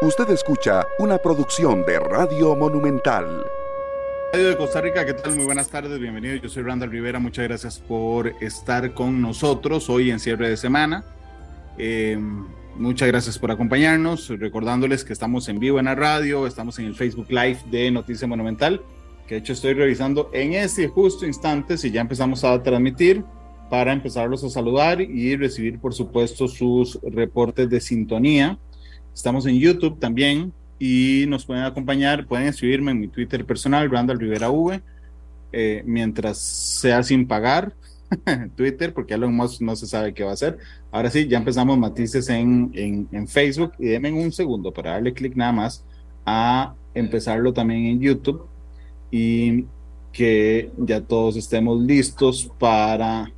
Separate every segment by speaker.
Speaker 1: Usted escucha una producción de Radio Monumental.
Speaker 2: Radio de Costa Rica, ¿qué tal? Muy buenas tardes, bienvenido. Yo soy Randall Rivera, muchas gracias por estar con nosotros hoy en cierre de semana. Eh, muchas gracias por acompañarnos, recordándoles que estamos en vivo en la radio, estamos en el Facebook Live de Noticia Monumental, que de hecho estoy revisando en este justo instante si ya empezamos a transmitir para empezarlos a saludar y recibir, por supuesto, sus reportes de sintonía. Estamos en YouTube también y nos pueden acompañar, pueden escribirme en mi Twitter personal, Randall Rivera V, eh, mientras sea sin pagar Twitter, porque Elon Musk no se sabe qué va a hacer. Ahora sí, ya empezamos matices en, en, en Facebook y denme un segundo para darle clic nada más a empezarlo también en YouTube y que ya todos estemos listos para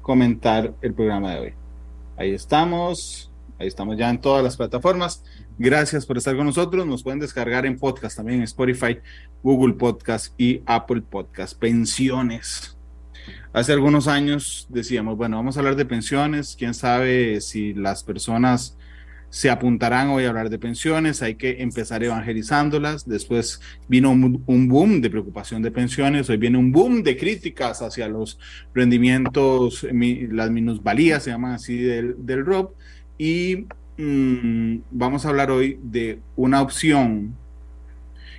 Speaker 2: comentar el programa de hoy. Ahí estamos, ahí estamos ya en todas las plataformas. Gracias por estar con nosotros. Nos pueden descargar en podcast también en Spotify, Google Podcast y Apple Podcast. Pensiones. Hace algunos años decíamos, bueno, vamos a hablar de pensiones. Quién sabe si las personas se apuntarán hoy a hablar de pensiones, hay que empezar evangelizándolas. Después vino un, boom de preocupación de pensiones, hoy viene un boom de críticas hacia los rendimientos, las minusvalías, se llaman así, del, del ROP. Y mmm, vamos a hablar hoy de una opción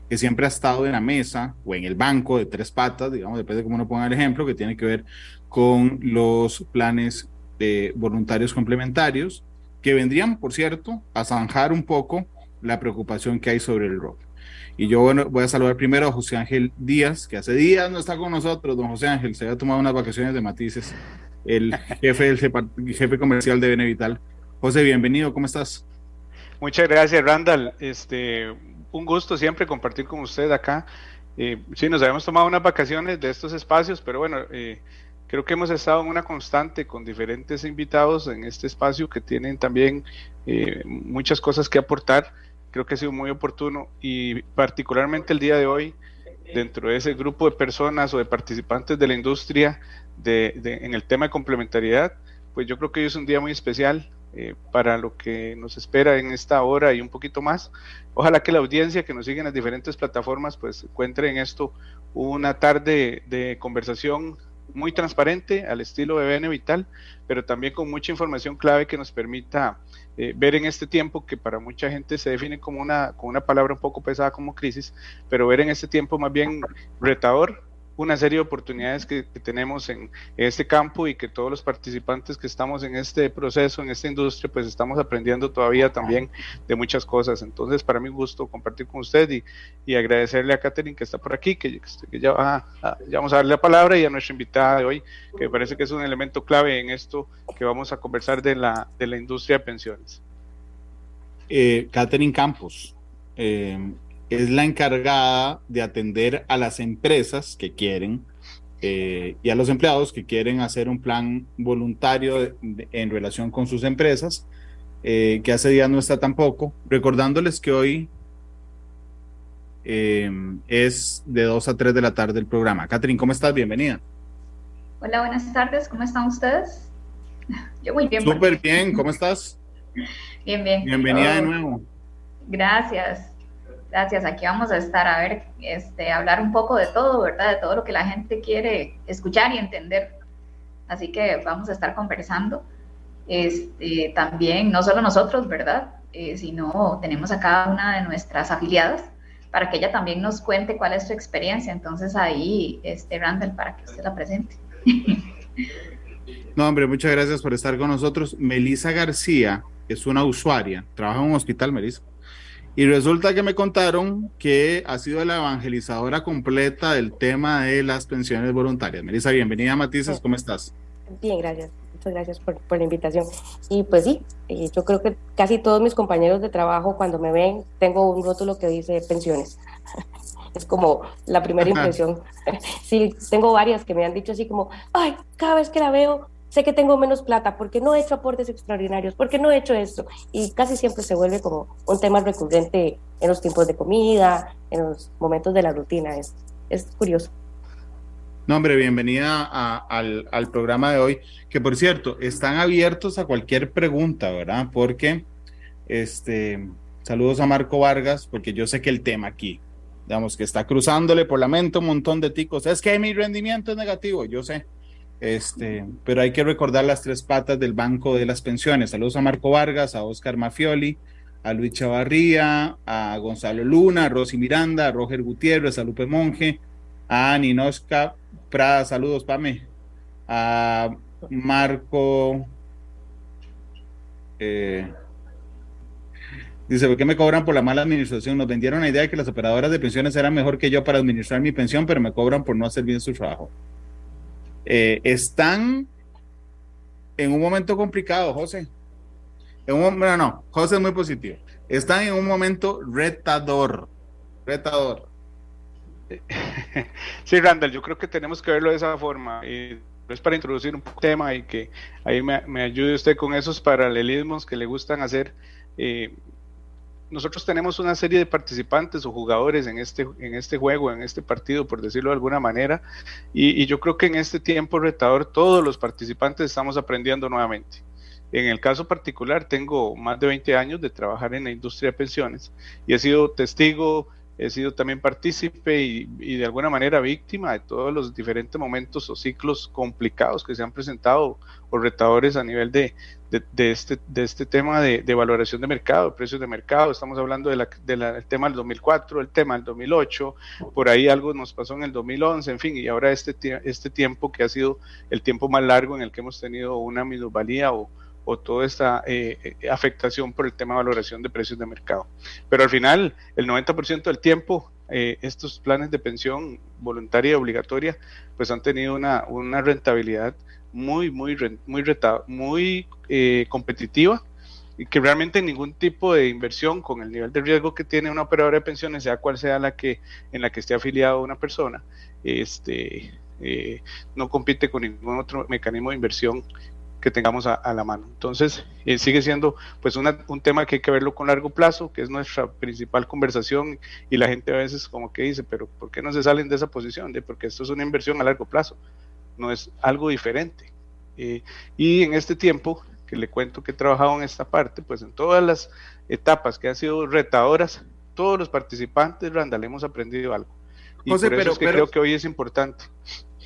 Speaker 2: que siempre ha estado en la mesa o en el banco de tres patas, digamos, depende de cómo uno ponga el ejemplo, que tiene que ver con los planes de voluntarios complementarios que vendrían, por cierto, a zanjar un poco la preocupación que hay sobre el rock. Y yo bueno, voy a saludar primero a José Ángel Díaz, que hace días no está con nosotros. Don José Ángel se había tomado unas vacaciones de matices, el jefe del jefe comercial de Benevital. José, bienvenido, ¿cómo estás?
Speaker 3: Muchas gracias, Randall. Este, un gusto siempre compartir con usted acá. Eh, sí, nos habíamos tomado unas vacaciones de estos espacios, pero bueno, eh, creo que hemos estado en una constante con diferentes invitados en este espacio que tienen también eh, muchas cosas que aportar. Creo que ha sido muy oportuno y particularmente el día de hoy, dentro de ese grupo de personas o de participantes de la industria de, de, en el tema de complementariedad, pues yo creo que hoy es un día muy especial eh, para lo que nos espera en esta hora y un poquito más. Ojalá que la audiencia que nos sigue en las diferentes plataformas pues encuentre en esto una tarde de conversación muy transparente al estilo de BN Vital, pero también con mucha información clave que nos permita eh, ver en este tiempo que para mucha gente se define como una, como una palabra un poco pesada como crisis, pero ver en este tiempo más bien retador una serie de oportunidades que, que tenemos en, este campo y que todos los participantes que estamos en este proceso, en esta industria, pues estamos aprendiendo todavía también de muchas cosas. Entonces, para mí un gusto compartir con usted y, y agradecerle a Catherine que está por aquí, que, que ya, va, ya, vamos a darle la palabra y a nuestra invitada de hoy, que me parece que es un elemento clave en esto que vamos a conversar de la, de la industria de pensiones.
Speaker 2: Eh, Catherine Campos. Eh, es la encargada de atender a las empresas que quieren eh, y a los empleados que quieren hacer un plan voluntario de, de, en relación con sus empresas, eh, que hace días no está tampoco, recordándoles que hoy eh, es de 2 a 3 de la tarde el programa. Catherine, ¿cómo estás? Bienvenida.
Speaker 4: Hola, buenas tardes, ¿cómo están ustedes?
Speaker 2: Yo muy bien. Súper bien, ¿cómo estás?
Speaker 4: Bien, bien.
Speaker 2: Bienvenida oh. de nuevo.
Speaker 4: Gracias. Gracias, aquí vamos a estar a ver, este, hablar un poco de todo, ¿verdad? De todo lo que la gente quiere escuchar y entender. Así que vamos a estar conversando. Este, también, no solo nosotros, ¿verdad? Eh, sino tenemos a cada una de nuestras afiliadas para que ella también nos cuente cuál es su experiencia. Entonces ahí, este, Randall, para que usted la presente.
Speaker 2: No, hombre, muchas gracias por estar con nosotros. Melisa García es una usuaria, trabaja en un hospital, Melisa. Y resulta que me contaron que ha sido la evangelizadora completa del tema de las pensiones voluntarias. Melissa, bienvenida a Matices, ¿cómo estás?
Speaker 5: Bien, gracias. Muchas gracias por, por la invitación. Y pues sí, eh, yo creo que casi todos mis compañeros de trabajo cuando me ven, tengo un rótulo que dice pensiones. Es como la primera impresión. sí, tengo varias que me han dicho así como, ay, cada vez que la veo, sé que tengo menos plata porque no he hecho aportes extraordinarios, porque no he hecho esto. Y casi siempre se vuelve como un tema recurrente en los tiempos de comida, en los momentos de la rutina. Es, es curioso.
Speaker 2: No, hombre, bienvenida a, al, al, programa de hoy, que por cierto, están abiertos a cualquier pregunta, ¿verdad? Porque Este, saludos a Marco Vargas, porque yo sé que el tema aquí, digamos que está cruzándole por la mente un montón de ticos. Es que mi rendimiento es negativo, yo sé. Este, pero hay que recordar las tres patas del Banco de las Pensiones. Saludos a Marco Vargas, a Oscar Mafioli, a Luis Chavarría, a Gonzalo Luna, a Rosy Miranda, a Roger Gutiérrez, a Lupe Monge, a Ninoska Prada, saludos, Pame, a Marco. Eh, dice, ¿por qué me cobran por la mala administración? Nos vendieron la idea de que las operadoras de pensiones eran mejor que yo para administrar mi pensión, pero me cobran por no hacer bien su trabajo. Eh, están en un momento complicado, José. En no, José es muy positivo. Están en un momento retador. Retador.
Speaker 3: Sí, Randall, yo creo que tenemos que verlo de esa forma. Y es para introducir un tema y que ahí me, ayude usted con esos paralelismos que le gustan hacer. Eh, nosotros tenemos una serie de participantes o jugadores en este, en este juego, en este partido, por decirlo de alguna manera, y, yo creo que en este tiempo retador todos los participantes estamos aprendiendo nuevamente. En el caso particular, tengo más de 20 años de trabajar en la industria de pensiones y he sido testigo, he sido también partícipe y, de alguna manera víctima de todos los diferentes momentos o ciclos complicados que se han presentado o retadores a nivel de, de, este, de este tema de, valoración de mercado, precios de mercado. Estamos hablando del de tema del 2004, el tema del 2008, por ahí algo nos pasó en el 2011, en fin, y ahora este, este tiempo que ha sido el tiempo más largo en el que hemos tenido una minusvalía o o toda esta eh, eh, afectación por el tema de valoración de precios de mercado. Pero al final, el 90% del tiempo, eh, estos planes de pensión voluntaria y obligatoria, pues han tenido una, una rentabilidad muy, muy, muy, muy competitiva y que realmente ningún tipo de inversión con el nivel de riesgo que tiene una operadora de pensiones, sea cual sea la que en la que esté afiliado una persona, este, no compite con ningún otro mecanismo de inversión que tengamos a, la mano. Entonces, eh, sigue siendo pues un tema que hay que verlo con largo plazo, que es nuestra principal conversación y la gente a veces como que dice, pero ¿por qué no se salen de esa posición? De, porque esto es una inversión a largo plazo, no es algo diferente. Eh, y en este tiempo, que le cuento que he trabajado en esta parte, pues en todas las etapas que han sido retadoras, todos los participantes, Randall, hemos aprendido algo. Y por eso es que creo que hoy es importante.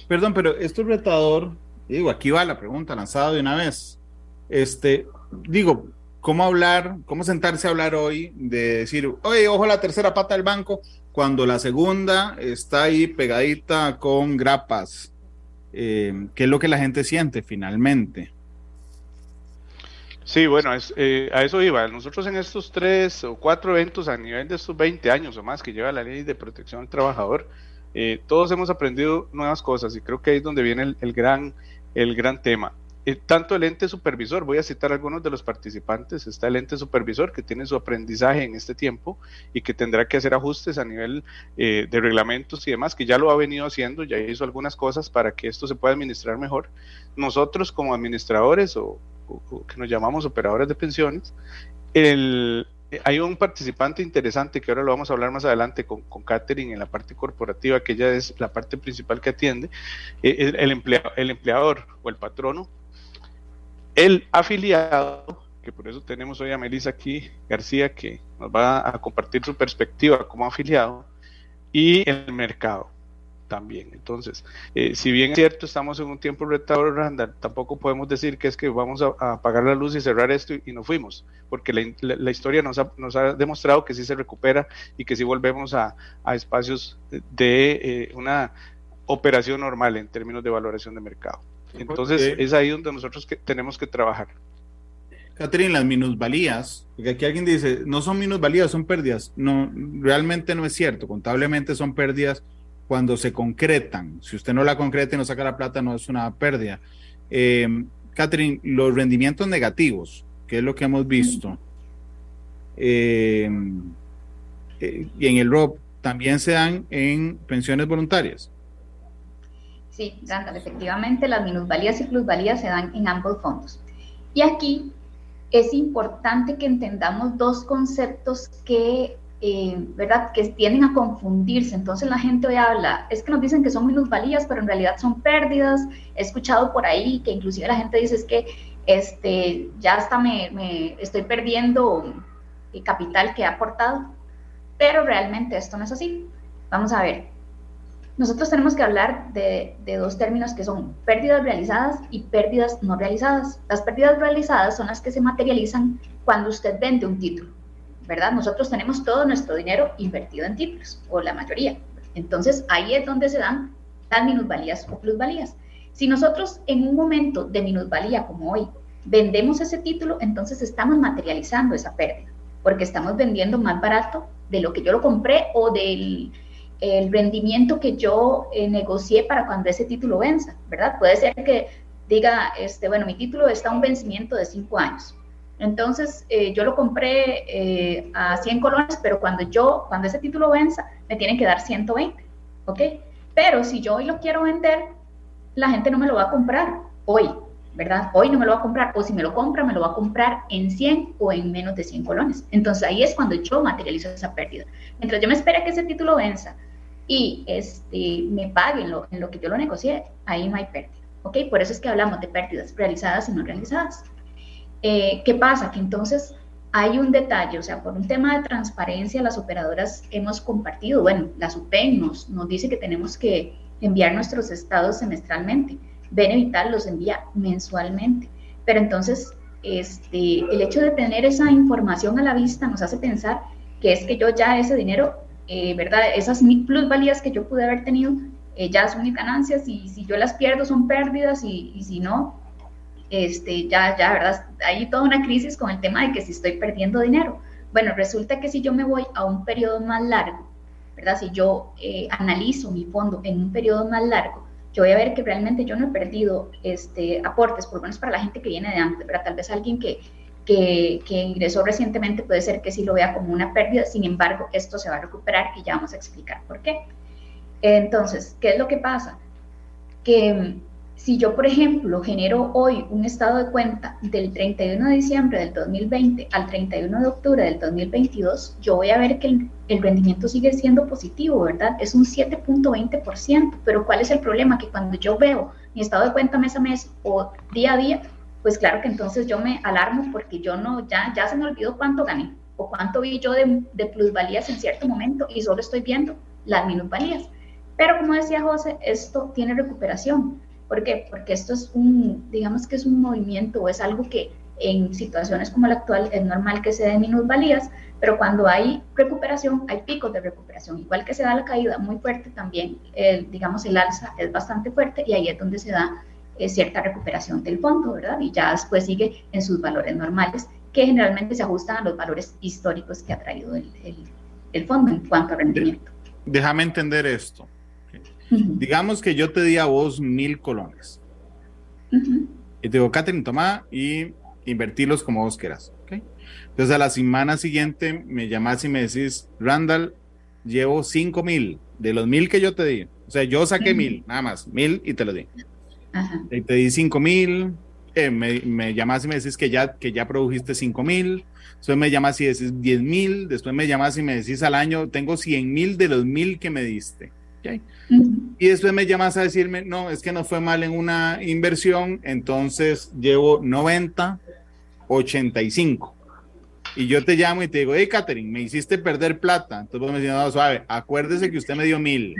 Speaker 2: Perdón, pero esto es retador digo, aquí va la pregunta lanzada de una vez. Este, digo, ¿cómo hablar, cómo sentarse a hablar hoy de decir, oye, ojo la tercera pata del banco, cuando la segunda está ahí pegadita con grapas? Eh, ¿Qué es lo que la gente siente finalmente?
Speaker 3: Sí, bueno, eh, a eso iba. Nosotros en estos tres o cuatro eventos a nivel de estos 20 años o más que lleva la ley de protección al trabajador, eh, todos hemos aprendido nuevas cosas y creo que ahí es donde viene el gran el gran tema. Eh, tanto el ente supervisor, voy a citar algunos de los participantes, está el ente supervisor que tiene su aprendizaje en este tiempo y que tendrá que hacer ajustes a nivel eh, de reglamentos y demás, que ya lo ha venido haciendo, ya hizo algunas cosas para que esto se pueda administrar mejor. Nosotros como administradores o que nos llamamos operadores de pensiones, el, hay un participante interesante que ahora lo vamos a hablar más adelante con, con Catherine en la parte corporativa, que ella es la parte principal que atiende, eh, el, el empleador o el patrono, el afiliado, que por eso tenemos hoy a Melissa aquí, García, que nos va a compartir su perspectiva como afiliado, y el mercado también. Entonces, eh, si bien es cierto, estamos en un tiempo retador, Randall, tampoco podemos decir que es que vamos a, apagar la luz y cerrar esto y, no fuimos, porque la, historia nos ha, nos ha, demostrado que sí se recupera y que sí volvemos a, espacios de eh, una operación normal en términos de valoración de mercado. Entonces, es ahí donde nosotros que tenemos que trabajar.
Speaker 2: Catherine, las minusvalías, porque aquí alguien dice, no son minusvalías, son pérdidas. No, realmente no es cierto. Contablemente son pérdidas cuando se concretan. Si usted no la concreta y no saca la plata, no es una pérdida. Eh, Catherine, los rendimientos negativos, que es lo que hemos visto, eh, eh, y en el ROP, también se dan en pensiones voluntarias.
Speaker 4: Sí, Randall, efectivamente las minusvalías y plusvalías se dan en ambos fondos. Y aquí es importante que entendamos dos conceptos que eh, ¿verdad? Que tienden a confundirse. Entonces la gente hoy habla, es que nos dicen que son minusvalías, pero en realidad son pérdidas. He escuchado por ahí que inclusive la gente dice es que este, ya hasta me, estoy perdiendo capital que ha aportado, pero realmente esto no es así. Vamos a ver, nosotros tenemos que hablar de, dos términos que son pérdidas realizadas y pérdidas no realizadas. Las pérdidas realizadas son las que se materializan cuando usted vende un título, ¿verdad? Nosotros tenemos todo nuestro dinero invertido en títulos, o la mayoría. Entonces ahí es donde se dan las minusvalías o plusvalías. Si nosotros en un momento de minusvalía como hoy vendemos ese título, entonces estamos materializando esa pérdida, porque estamos vendiendo más barato de lo que yo lo compré o del el rendimiento que yo eh, negocié para cuando ese título venza, ¿verdad? Puede ser que diga, este, bueno, mi título está a un vencimiento de cinco años. Entonces, eh, yo lo compré eh, a 100 colones, pero cuando yo, cuando ese título venza, me tienen que dar 120, ¿ok? Pero si yo hoy lo quiero vender, la gente no me lo va a comprar hoy, ¿verdad? Hoy no me lo va a comprar, o si me lo compra, me lo va a comprar en 100 o en menos de 100 colones. Entonces, ahí es cuando yo materializo esa pérdida. Mientras yo me espera que ese título venza, y este, me paguen lo, en lo que yo lo negocié, ahí no hay pérdida. ¿ok? Por eso es que hablamos de pérdidas realizadas y no realizadas. Eh, ¿Qué pasa? Que entonces hay un detalle, o sea, por un tema de transparencia, las operadoras hemos compartido, bueno, la SUPEN nos, nos dice que tenemos que enviar nuestros estados semestralmente, Benevital los envía mensualmente, pero entonces este, el hecho de tener esa información a la vista nos hace pensar que es que yo ya ese dinero eh, ¿verdad? Esas plusvalías que yo pude haber tenido eh, ya son mis ganancias y si yo las pierdo son pérdidas y, y, si no, este, ya, ya, ¿verdad? Hay toda una crisis con el tema de que si estoy perdiendo dinero. Bueno, resulta que si yo me voy a un periodo más largo, ¿verdad? Si yo eh, analizo mi fondo en un periodo más largo, yo voy a ver que realmente yo no he perdido este, aportes, por lo menos para la gente que viene de antes, ¿verdad? Tal vez alguien que, que, ingresó recientemente puede ser que sí lo vea como una pérdida, sin embargo, esto se va a recuperar y ya vamos a explicar por qué. Entonces, ¿qué es lo que pasa? Que si yo, por ejemplo, genero hoy un estado de cuenta del 31 de diciembre del 2020 al 31 de octubre del 2022, yo voy a ver que el, el rendimiento sigue siendo positivo, ¿verdad? Es un 7.20%, pero ¿cuál es el problema? Que cuando yo veo mi estado de cuenta mes a mes o día a día, pues claro que entonces yo me alarmo porque yo no, ya, ya se me olvidó cuánto gané o cuánto vi yo de, de plusvalías en cierto momento y solo estoy viendo las minusvalías. Pero como decía José, esto tiene recuperación. ¿Por qué? Porque esto es un, digamos que es un movimiento o es algo que en situaciones como la actual es normal que se den minusvalías, pero cuando hay recuperación, hay picos de recuperación. Igual que se da la caída muy fuerte, también, digamos, el alza es bastante fuerte y ahí es donde se da cierta recuperación del fondo, ¿verdad? Y ya después sigue en sus valores normales, que generalmente se ajustan a los valores históricos que ha traído el, el, fondo en cuanto a rendimiento.
Speaker 2: Déjame entender esto. Digamos que yo te di a vos mil colones. Y te digo, Catherine, toma y invertirlos como vos quieras. Entonces a la semana siguiente me llamas y me decís, Randall, llevo cinco mil de los mil que yo te di. O sea, yo saqué mil, nada más, mil y te lo di. Y te di 5 mil, eh, me, me, llamas y me decís que ya, que ya produjiste 5 mil, después me llamas y decís 10 mil, después me llamas y me decís al año, tengo 100 mil de los mil que me diste. Y después me llamas a decirme, no, es que no fue mal en una inversión, entonces llevo 90, 85. Y yo te llamo y te digo, hey, Catherine, me hiciste perder plata. Entonces vos me decís, no, suave, acuérdese que usted me dio mil.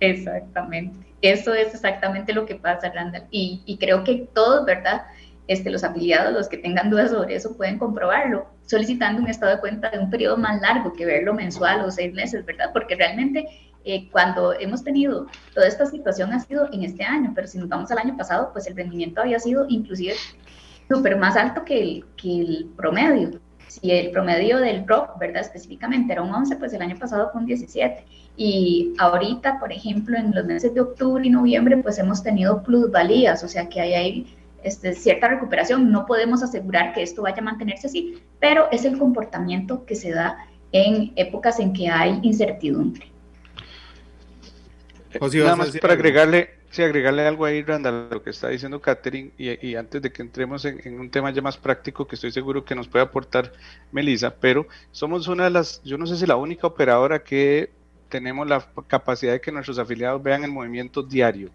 Speaker 4: Exactamente. Eso es exactamente lo que pasa, Randall. Y, y creo que todos, ¿verdad? Este, los afiliados, los que tengan dudas sobre eso, pueden comprobarlo solicitando un estado de cuenta de un periodo más largo que verlo mensual o seis meses, ¿verdad? Porque realmente eh, cuando hemos tenido toda esta situación ha sido en este año, pero si nos vamos al año pasado, pues el rendimiento había sido inclusive súper más alto que el, que el promedio. Si el promedio del PROP, ¿verdad? Específicamente era un 11, pues el año pasado fue un 17. Y ahorita, por ejemplo, en los meses de octubre y noviembre, pues hemos tenido plusvalías, o sea que hay, hay este, cierta recuperación. No podemos asegurar que esto vaya a mantenerse así, pero es el comportamiento que se da en épocas en que hay incertidumbre.
Speaker 3: Nada más para agregarle, sí, agregarle algo ahí, Randall, lo que está diciendo Catherine, y, antes de que entremos en, en, un tema ya más práctico que estoy seguro que nos puede aportar Melissa, pero somos una de las, yo no sé si la única operadora que tenemos la capacidad de que nuestros afiliados vean el movimiento diario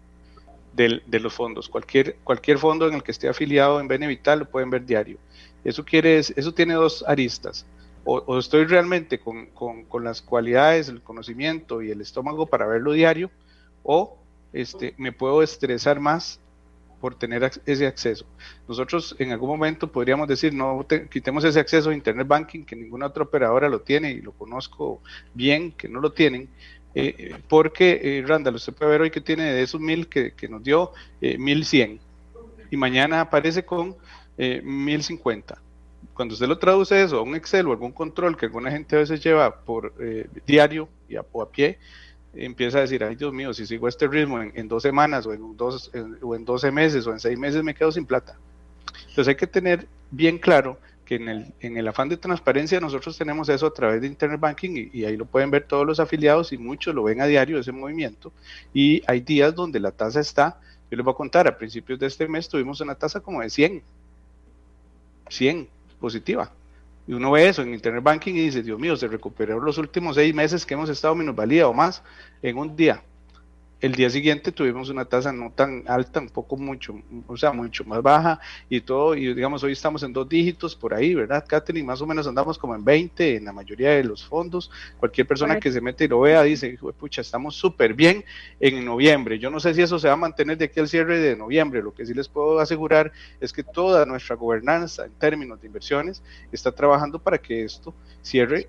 Speaker 3: del, de los fondos. Cualquier, cualquier fondo en el que esté afiliado en Benevital lo pueden ver diario. Eso, quiere, eso tiene dos aristas. o, estoy realmente con, con, las cualidades, el conocimiento y el estómago para verlo diario, o este, me puedo estresar más por tener ese acceso. Nosotros en algún momento podríamos decir, no quitemos ese acceso a Internet Banking, que ninguna otra operadora lo tiene y lo conozco bien, que no lo tienen, eh, porque, eh, Randall, usted puede ver hoy que tiene de esos mil que, que nos dio, eh, mil cien, y mañana aparece con mil cincuenta cuando usted lo traduce eso a un Excel o algún control que alguna gente a veces lleva por diario y o a pie, empieza a decir, ay Dios mío, si sigo este ritmo en, dos semanas o en, dos, o en 12 meses o en seis meses me quedo sin plata. Entonces hay que tener bien claro que en el, en el afán de transparencia nosotros tenemos eso a través de Internet Banking y, ahí lo pueden ver todos los afiliados y muchos lo ven a diario ese movimiento y hay días donde la tasa está, yo les voy a contar, a principios de este mes tuvimos una tasa como de 100, 100, positiva. Y uno ve eso en Internet Banking y dice, Dios mío, se recuperó los últimos seis meses que hemos estado minusvalía o más en un día el día siguiente tuvimos una tasa no tan alta, un poco mucho, o sea, mucho más baja y todo, y digamos, hoy estamos en dos dígitos por ahí, ¿verdad, Catherine? Más o menos andamos como en 20 en la mayoría de los fondos. Cualquier persona que se mete y lo vea dice, pucha, estamos súper bien en noviembre. Yo no sé si eso se va a mantener de aquí al cierre de noviembre. Lo que sí les puedo asegurar es que toda nuestra gobernanza en términos de inversiones está trabajando para que esto cierre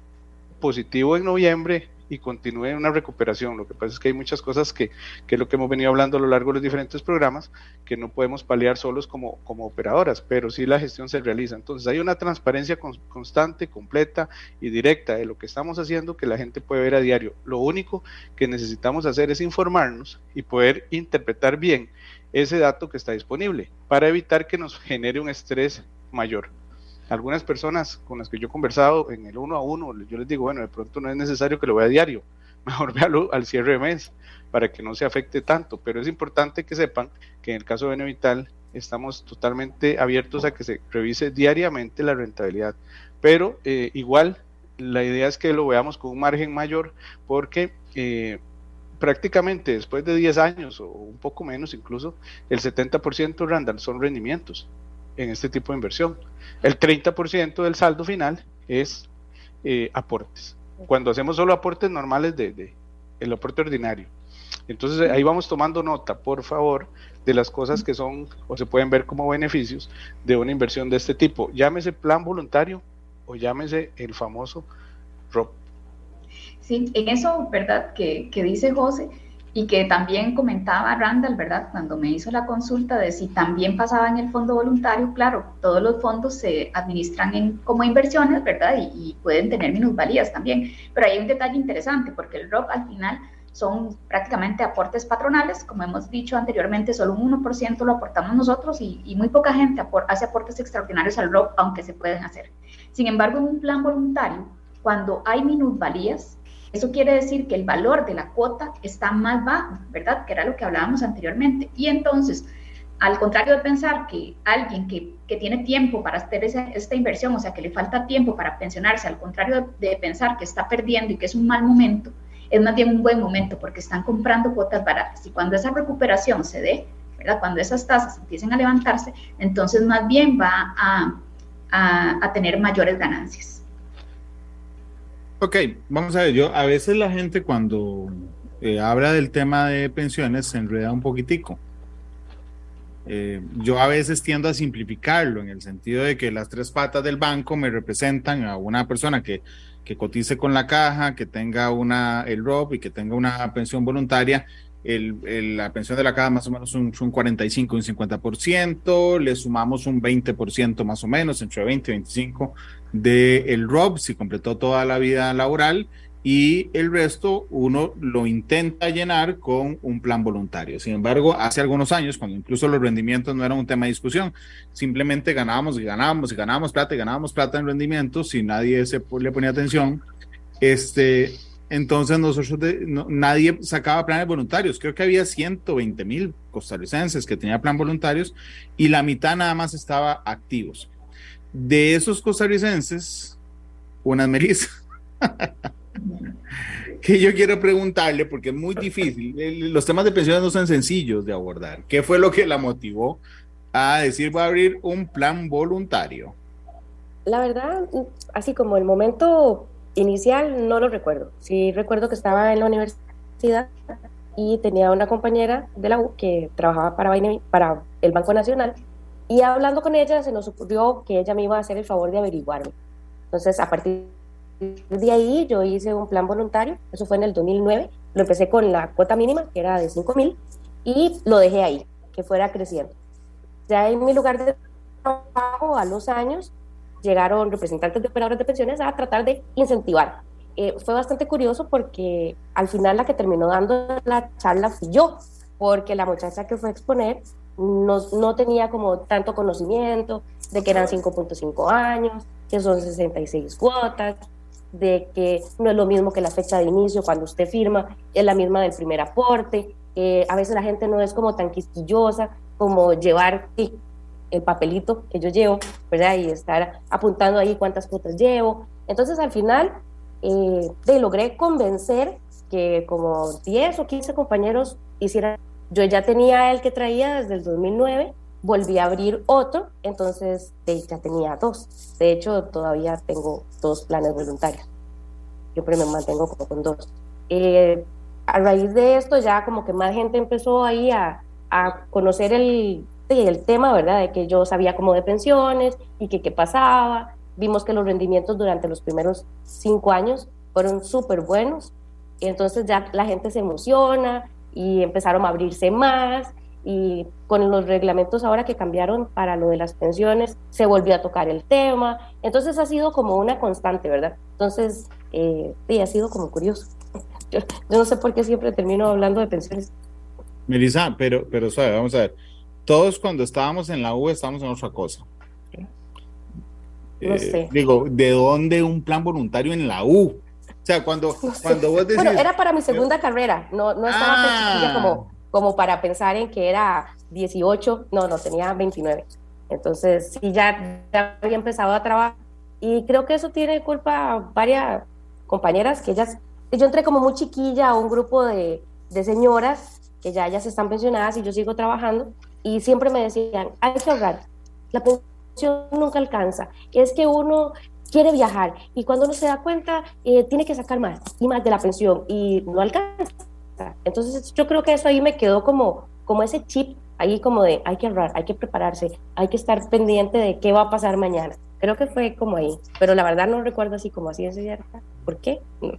Speaker 3: positivo en noviembre y continúe en una recuperación. Lo que pasa es que hay muchas cosas que, que es lo que hemos venido hablando a lo largo de los diferentes programas, que no podemos paliar solos como, como operadoras, pero sí la gestión se realiza. Entonces hay una transparencia constante, completa y directa de lo que estamos haciendo que la gente puede ver a diario. Lo único que necesitamos hacer es informarnos y poder interpretar bien ese dato que está disponible para evitar que nos genere un estrés mayor algunas personas con las que yo he conversado en el uno a uno, yo les digo, bueno, de pronto no es necesario que lo vea diario, mejor véalo al cierre de mes para que no se afecte tanto, pero es importante que sepan que en el caso de Benevital estamos totalmente abiertos a que se revise diariamente la rentabilidad, pero eh, igual la idea es que lo veamos con un margen mayor porque eh, prácticamente después de 10 años o un poco menos incluso, el 70% Randall son rendimientos en este tipo de inversión. El 30% del saldo final es eh, aportes. Cuando hacemos solo aportes normales de, el aporte ordinario. Entonces ahí vamos tomando nota, por favor, de las cosas que son o se pueden ver como beneficios de una inversión de este tipo. Llámese plan voluntario o llámese el famoso ROP.
Speaker 4: Sí, en eso, ¿verdad? Que, que dice José, y que también comentaba Randall, ¿verdad? Cuando me hizo la consulta de si también pasaba en el fondo voluntario, claro, todos los fondos se administran como inversiones, ¿verdad? Y, pueden tener minusvalías también. Pero hay un detalle interesante, porque el ROP al final son prácticamente aportes patronales, como hemos dicho anteriormente, solo un 1% lo aportamos nosotros y muy poca gente hace aportes extraordinarios al ROP, aunque se pueden hacer. Sin embargo, en un plan voluntario, cuando hay minusvalías, eso quiere decir que el valor de la cuota está más bajo, ¿verdad? Que era lo que hablábamos anteriormente. Y entonces, al contrario de pensar que alguien que, tiene tiempo para hacer esta inversión, o sea, que le falta tiempo para pensionarse, al contrario de, pensar que está perdiendo y que es un mal momento, es más bien un buen momento porque están comprando cuotas baratas. Y cuando esa recuperación se dé, ¿verdad? Cuando esas tasas empiecen a levantarse, entonces más bien va a tener mayores ganancias.
Speaker 2: Ok, vamos a ver, yo a veces la gente cuando eh, habla del tema de pensiones se enreda un poquitico. Eh, yo a veces tiendo a simplificarlo en el sentido de que las tres patas del banco me representan a una persona que, que cotice con la caja, que tenga una, el ROP y que tenga una pensión voluntaria el, la pensión de la caja más o menos un, un 45, un 50%, le sumamos un 20% más o menos, entre 20 y 25 del ROB, si completó toda la vida laboral, y el resto uno lo intenta llenar con un plan voluntario. Sin embargo, hace algunos años, cuando incluso los rendimientos no eran un tema de discusión, simplemente ganábamos y ganábamos y ganábamos plata y ganábamos plata en rendimientos y nadie se le ponía atención. Este, entonces nosotros, nadie sacaba planes voluntarios. Creo que había 120 mil costarricenses que tenían plan voluntarios y la mitad nada más estaba activos. De esos costarricenses, una Melissa, que yo quiero preguntarle, porque es muy difícil, los temas de pensiones no son sencillos de abordar. ¿Qué fue lo que la motivó a decir voy a abrir un plan voluntario?
Speaker 5: la verdad, así como el momento inicial no lo recuerdo. Sí recuerdo que estaba en la universidad y tenía una compañera de la U que trabajaba para, para el Banco Nacional y hablando con ella se nos ocurrió que ella me iba a hacer el favor de averiguarme. Entonces, a partir de ahí yo hice un plan voluntario, eso fue en el 2009, lo empecé con la cuota mínima, que era de 5 mil, y lo dejé ahí, que fuera creciendo. Ya en mi lugar de trabajo, a los años, llegaron representantes de operadores de pensiones a tratar de incentivar. Eh, fue bastante curioso porque al final la que terminó dando la charla fui yo, porque la muchacha que fue a exponer no, no tenía como tanto conocimiento de que eran 5.5 años, que son 66 cuotas, de que no es lo mismo que la fecha de inicio cuando usted firma, es la misma del primer aporte. Eh, a veces la gente no es como tan quisquillosa como llevar el papelito que yo llevo, ¿verdad? Y estar apuntando ahí cuántas cuotas llevo. Entonces al final eh, logré convencer que como 10 o 15 compañeros hicieran, yo ya tenía el que traía desde el 2009, volví a abrir otro, entonces ya tenía dos. De hecho, todavía tengo dos planes voluntarios. Siempre me mantengo como con dos. Eh, a raíz de esto ya como que más gente empezó ahí a, a conocer el, el tema, ¿verdad? De que yo sabía como de pensiones y que qué pasaba. Vimos que los rendimientos durante los primeros cinco años fueron súper buenos. Y entonces ya la gente se emociona y empezaron a abrirse más. Y con los reglamentos ahora que cambiaron para lo de las pensiones, se volvió a tocar el tema. Entonces ha sido como una constante, ¿verdad? Entonces, eh, sí, ha sido como curioso. Yo, yo no sé por qué siempre termino hablando de pensiones.
Speaker 2: Melissa, pero, pero suave, vamos a ver. Todos cuando estábamos en la U estábamos en otra cosa.
Speaker 5: No sé.
Speaker 2: Eh, digo, ¿de dónde un plan voluntario en la U? O sea, cuando, cuando vos decís...
Speaker 5: Bueno, era para mi segunda carrera, no, no estaba
Speaker 2: Ah.
Speaker 5: chiquilla como, como para pensar en que era 18, no, no, tenía 29. Entonces, sí, ya, ya había empezado a trabajar. Y creo que eso tiene culpa varias compañeras que ellas, yo entré como muy chiquilla a un grupo de, de señoras que ya ellas están pensionadas y yo sigo trabajando y siempre me decían, hay que ahorrar, la pensión nunca alcanza, es que uno quiere viajar y cuando uno se da cuenta eh, tiene que sacar más y más de la pensión y no alcanza. Entonces yo creo que eso ahí me quedó como, como ese chip ahí como de hay que ahorrar, hay que prepararse, hay que estar pendiente de qué va a pasar mañana. Creo que fue como ahí, pero la verdad no recuerdo así como así de cierta. ¿Por qué? No.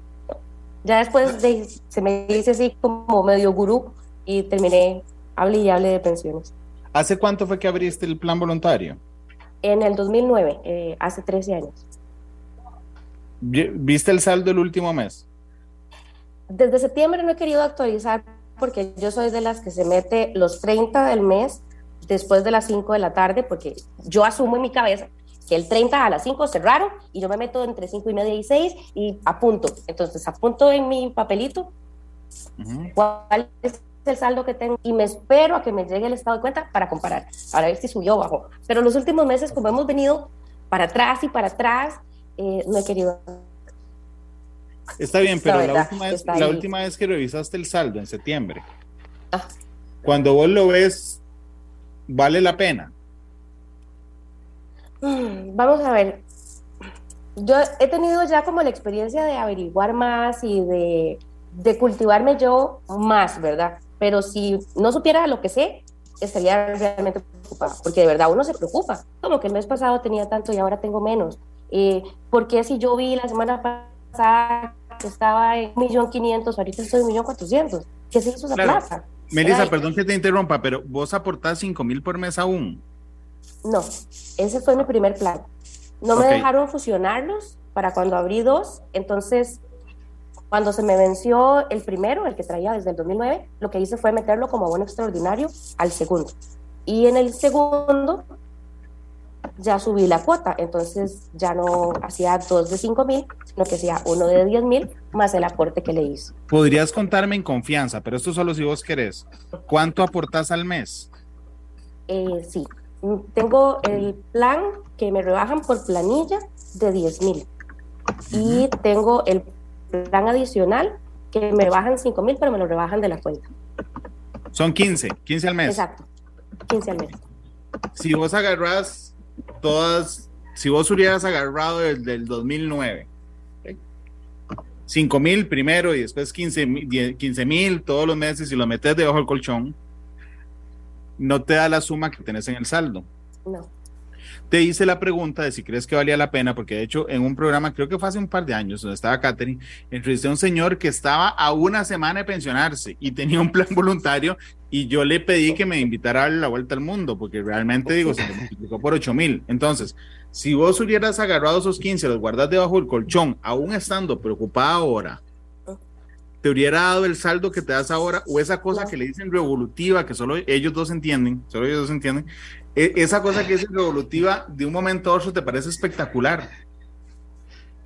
Speaker 5: Ya después de, se me dice así como medio gurú y terminé hable y hable de pensiones.
Speaker 2: ¿Hace cuánto fue que abriste el plan voluntario?
Speaker 5: En el 2009, eh, hace 13 años.
Speaker 2: Vi- ¿Viste el saldo el último mes?
Speaker 5: Desde septiembre no he querido actualizar porque yo soy de las que se mete los 30 del mes después de las 5 de la tarde porque yo asumo en mi cabeza que el 30 a las 5 cerraron y yo me meto entre 5 y media y 6 y apunto. Entonces apunto en mi papelito
Speaker 2: Ujú.
Speaker 5: cuál es el saldo que tengo y me espero a que me llegue el estado de cuenta para comparar, para ver si subió o bajó. Pero los últimos meses, como hemos venido para atrás y para atrás, eh, no he querido.
Speaker 2: Está bien, pero
Speaker 5: La
Speaker 2: la,
Speaker 5: verdad,
Speaker 2: última vez,
Speaker 5: está
Speaker 2: la
Speaker 5: ahí.
Speaker 2: última vez que revisaste el saldo en septiembre,
Speaker 5: Ah.
Speaker 2: cuando vos lo ves, ¿vale la pena?
Speaker 5: Mm, Vamos a ver. Yo he tenido ya como la experiencia de averiguar más y de, de cultivarme yo más, ¿verdad? Pero si no supiera lo que sé, estaría realmente preocupada, porque de verdad uno se preocupa. Como que el mes pasado tenía tanto y ahora tengo menos. Eh, ¿Por qué si yo vi la semana pasada que estaba en 1.500.000, ahorita estoy en 1.400.000? ¿Qué se hizo esa
Speaker 2: Claro.
Speaker 5: plata?
Speaker 2: Melissa,
Speaker 5: Ay.
Speaker 2: perdón que te interrumpa, pero vos aportás 5 mil por mes aún.
Speaker 5: No, ese fue mi primer plan. No me dejaron fusionarlos para cuando abrí dos, entonces cuando se me venció el primero, el que traía desde el 2009, lo que hice fue meterlo como abono extraordinario al segundo. Y en el segundo ya subí la cuota, entonces ya no hacía dos de 5 mil, sino que hacía uno de 10 mil más el aporte que le hice.
Speaker 2: Podrías contarme en confianza, pero esto solo si vos querés. ¿Cuánto aportás al mes?
Speaker 5: Eh, sí, tengo el plan que me rebajan por planilla de 10 mil. Y tengo el plan adicional que me rebajan 5 mil, pero me lo rebajan de la cuenta.
Speaker 2: Son 15, 15 al mes.
Speaker 5: Exacto, 15 al mes.
Speaker 2: Si vos agarrás todas si vos hubieras agarrado desde el 2009, 5 mil primero y después 15 mil todos los meses y lo metes debajo del colchón, no te da la suma que tenés en el saldo. No te hice la pregunta de si crees que valía la pena, porque de hecho en un programa, creo que fue hace un par de años, donde estaba Katherine, entrevisté a un señor que estaba a una semana de pensionarse y tenía un plan voluntario y yo le pedí que me invitara a darle la vuelta al mundo, porque realmente digo, se multiplicó por 8 mil. Entonces, si vos hubieras agarrado esos 15, los guardas debajo del colchón, aún estando preocupada ahora, te hubiera dado el saldo que te das ahora o esa cosa que le dicen revolutiva, que solo ellos dos entienden, solo ellos dos entienden, esa cosa que es revolutiva de un momento a otro te parece espectacular.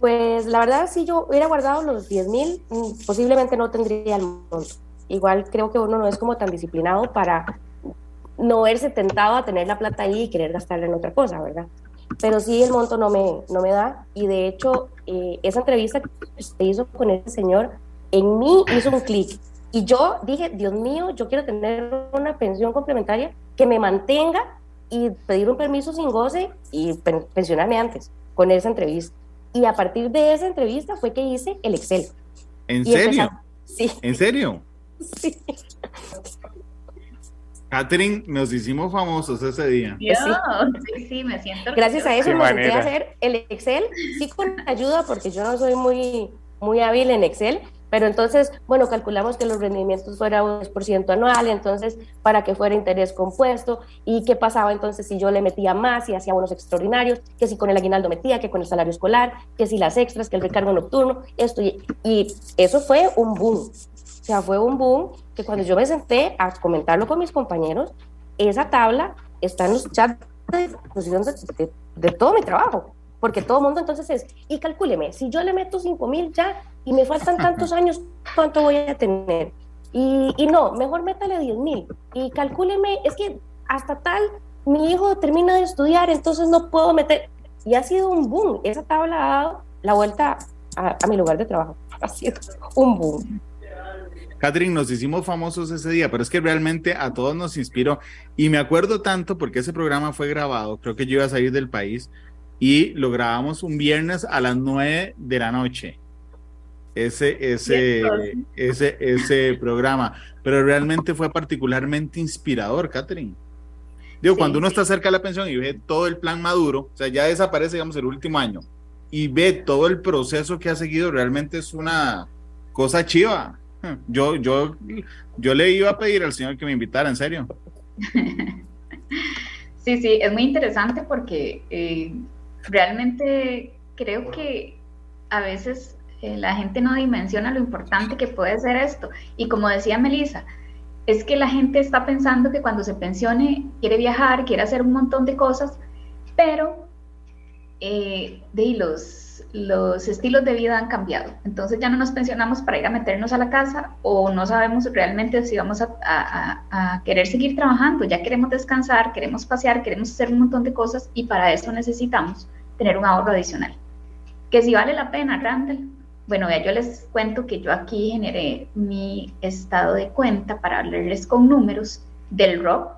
Speaker 5: Pues la verdad, si yo hubiera guardado los 10 mil, mm, posiblemente no tendría el monto. Igual creo que uno no es como tan disciplinado para no verse tentado a tener la plata ahí y querer gastarla en otra cosa, ¿verdad? Pero sí el monto no me, no me da. Y de hecho, eh, esa entrevista que se hizo con ese señor, en mí hizo un clic. Y yo dije, Dios mío, yo quiero tener una pensión complementaria que me mantenga y pedir un permiso sin goce y pensionarme antes con esa entrevista. Y a partir de esa entrevista fue que hice el Excel.
Speaker 2: ¿En serio? sí. ¿En serio? Sí. Catherine, nos hicimos famosos ese día.
Speaker 4: Sí, sí, me siento.
Speaker 5: Gracias a eso me senté a hacer el Excel, sí con ayuda, porque yo no soy muy, muy hábil en Excel, pero entonces, bueno, calculamos que los rendimientos fueran un 10% anual, entonces, para que fuera interés compuesto, y qué pasaba entonces si yo le metía más y hacía bonos extraordinarios, que si con el aguinaldo metía, que con el salario escolar, que si las extras, que el recargo nocturno, esto, y, y eso fue un boom. O sea, fue un boom que cuando yo me senté a comentarlo con mis compañeros, esa tabla está en los chats de, de todo mi trabajo porque todo el mundo entonces es, y calcúleme, si yo le meto 5 mil ya y me faltan tantos años, ¿cuánto voy a tener? Y, y no, mejor métale 10 mil y calcúleme, es que hasta tal, mi hijo termina de estudiar, entonces no puedo meter, y ha sido un boom, esa tabla ha dado la vuelta a, a mi lugar de trabajo, ha sido un boom.
Speaker 2: Catherine, nos hicimos famosos ese día, pero es que realmente a todos nos inspiró. Y me acuerdo tanto porque ese programa fue grabado, creo que yo iba a salir del país, y lo grabamos un viernes a las 9 de la noche. Ese, ese, ese, ese programa. Pero realmente fue particularmente inspirador, Catherine. Digo, cuando uno está cerca de la pensión y ve todo el plan maduro, o sea, ya desaparece, digamos, el último año, y ve todo el proceso que ha seguido, realmente es una cosa chiva. Yo, yo, yo le iba a pedir al señor que me invitara, en serio.
Speaker 4: Sí, sí, es muy interesante porque eh, realmente creo que a veces la gente no dimensiona lo importante que puede ser esto. Y como decía Melissa, es que la gente está pensando que cuando se pensione quiere viajar, quiere hacer un montón de cosas, pero eh, de los, los estilos de vida han cambiado. Entonces ya no nos pensionamos para ir a meternos a la casa o no sabemos realmente si vamos a, a querer seguir trabajando. Ya queremos descansar, queremos pasear, queremos hacer un montón de cosas y para eso necesitamos tener un ahorro adicional. Que si vale la pena, Randall. Bueno, ya yo les cuento que yo aquí generé mi estado de cuenta para hablarles con números del ROP,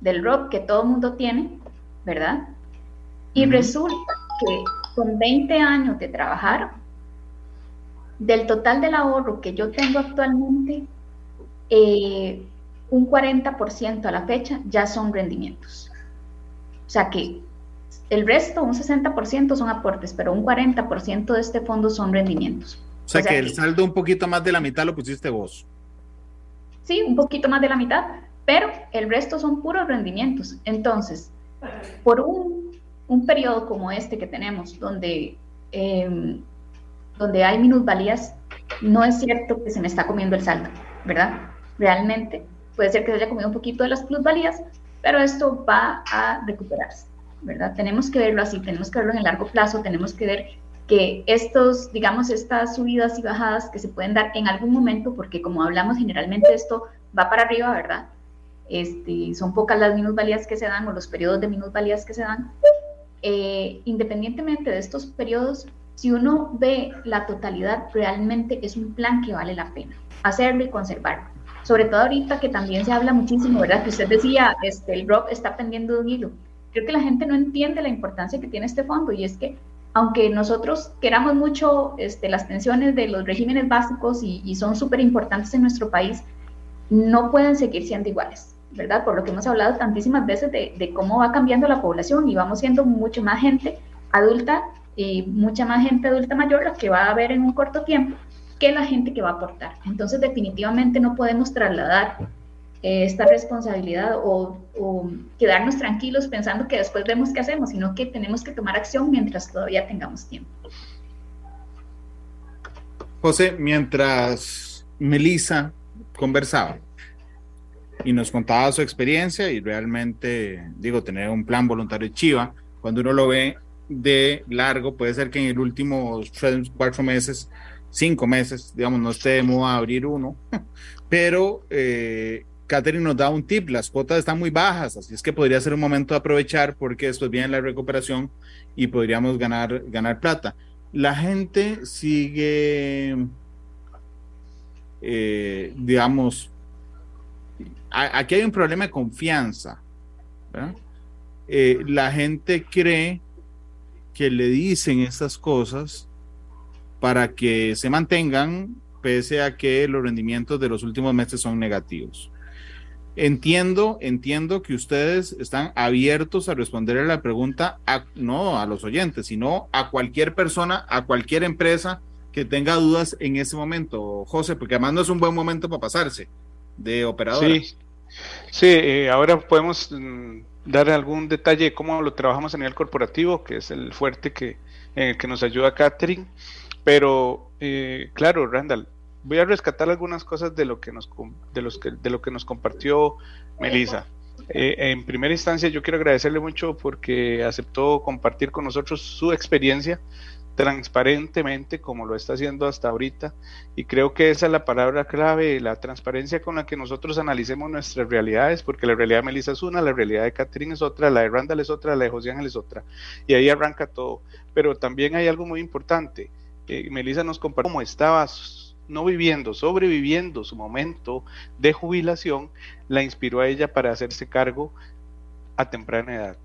Speaker 4: del ROP que todo mundo tiene, ¿verdad? Y resulta que con 20 años de trabajar, del total del ahorro que yo tengo actualmente, eh, un 40% a la fecha ya son rendimientos. O sea que el resto, un 60% son aportes, pero un 40% de este fondo son rendimientos.
Speaker 2: O sea, que el saldo un poquito más de la mitad lo pusiste vos.
Speaker 4: Sí, un poquito más de la mitad, pero el resto son puros rendimientos. Entonces, por un, periodo como este que tenemos, donde, em, donde hay minusvalías, no es cierto que se me está comiendo el saldo, ¿verdad? Realmente puede ser que se haya comido un poquito de las plusvalías, pero esto va a recuperarse. ¿Verdad? Tenemos que verlo así, tenemos que verlo en el largo plazo, tenemos que ver que estos, digamos, estas subidas y bajadas que se pueden dar en algún momento, porque como hablamos generalmente esto va para arriba, ¿verdad? Este, son pocas las minusvalías que se dan o los periodos de minusvalías que se dan. Eh, independientemente de estos periodos, si uno ve la totalidad, realmente es un plan que vale la pena hacerlo y conservarlo. Sobre todo ahorita que también se habla muchísimo, ¿verdad? Que usted decía, este, el rock está pendiendo de un hilo creo que la gente no entiende la importancia que tiene este fondo y es que aunque nosotros queramos mucho este, las pensiones de los regímenes básicos y, son súper importantes en nuestro país, no pueden seguir siendo iguales, ¿verdad? Por lo que hemos hablado tantísimas veces de, de cómo va cambiando la población y vamos siendo mucho más gente adulta y mucha más gente adulta mayor la que va a haber en un corto tiempo que la gente que va a aportar. Entonces definitivamente no podemos trasladar esta responsabilidad o, quedarnos tranquilos pensando que después vemos qué hacemos, sino que tenemos que tomar acción mientras todavía tengamos tiempo.
Speaker 2: José, mientras Melissa conversaba y nos contaba su experiencia y realmente, digo, tener un plan voluntario chiva, cuando uno lo ve de largo, puede ser que en el último tres, cuatro meses, cinco meses, digamos, no estemos a abrir uno, pero eh, Catherine nos da un tip, las cuotas están muy bajas, así es que podría ser un momento de aprovechar porque después viene la recuperación y podríamos ganar, ganar plata. La gente sigue, eh, digamos, aquí hay un problema de confianza. Eh, la gente cree que le dicen estas cosas para que se mantengan pese a que los rendimientos de los últimos meses son negativos. Entiendo, entiendo que ustedes están abiertos a responderle la pregunta, no a los oyentes, sino a cualquier persona, a cualquier empresa que tenga dudas en ese momento, José, porque además no es un buen momento para pasarse de operador.
Speaker 3: Sí, sí eh, ahora podemos mm, dar algún detalle de cómo lo trabajamos a nivel corporativo, que es el fuerte que, que nos ayuda Catherine, pero eh, claro, Randall, voy a rescatar algunas cosas de lo que nos, de los que, de lo que nos compartió Melissa. Eh, en primera instancia, yo quiero agradecerle mucho porque aceptó compartir con nosotros su experiencia transparentemente como lo está haciendo hasta ahorita y creo que esa es la palabra clave, la transparencia con la que nosotros analicemos nuestras realidades, porque la realidad de Melissa es una, la realidad de Catherine es otra, la de Randall es otra, la de José Ángel es otra y ahí arranca todo, pero también hay algo muy importante, eh, Melissa nos compartió cómo estaba no viviendo, sobreviviendo su momento de jubilación, la inspiró a ella para hacerse cargo a temprana edad.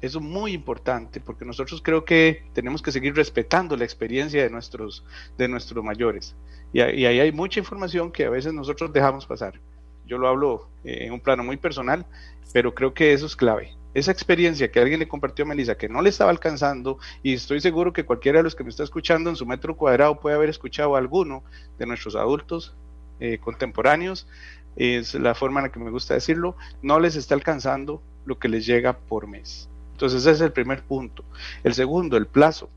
Speaker 3: Eso es muy importante porque nosotros creo que tenemos que seguir respetando la experiencia de nuestros, de nuestros mayores. Y, ahí hay mucha información que a veces nosotros dejamos pasar. Yo lo hablo eh, en un plano muy personal, pero creo que eso es clave esa experiencia que alguien le compartió a Melissa que no le estaba alcanzando y estoy seguro que cualquiera de los que me está escuchando en su metro cuadrado puede haber escuchado a alguno de nuestros adultos eh, contemporáneos, es la forma en la que me gusta decirlo, no les está alcanzando lo que les llega por mes. Entonces ese es el primer punto. El segundo, el plazo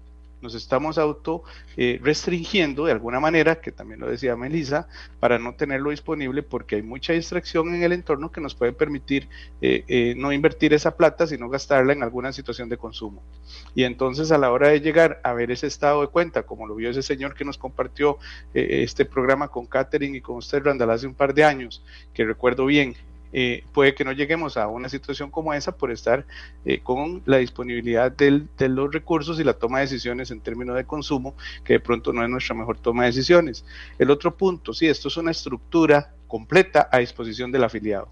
Speaker 3: nos estamos auto eh, restringiendo de alguna manera, que también lo decía Melissa, para no tenerlo disponible porque hay mucha distracción en el entorno que nos puede permitir eh, eh, no invertir esa plata, sino gastarla en alguna situación de consumo. Y entonces a la hora de llegar a ver ese estado de cuenta, como lo vio ese señor que nos compartió este programa con Catherine y con usted, Randall, hace un par de años, que recuerdo bien, eh, puede que no lleguemos a una situación como esa por estar eh, con la disponibilidad de los recursos y la toma de decisiones en términos de consumo, que de pronto no es nuestra mejor toma de decisiones. El otro punto, sí, esto es una estructura completa a disposición del afiliado.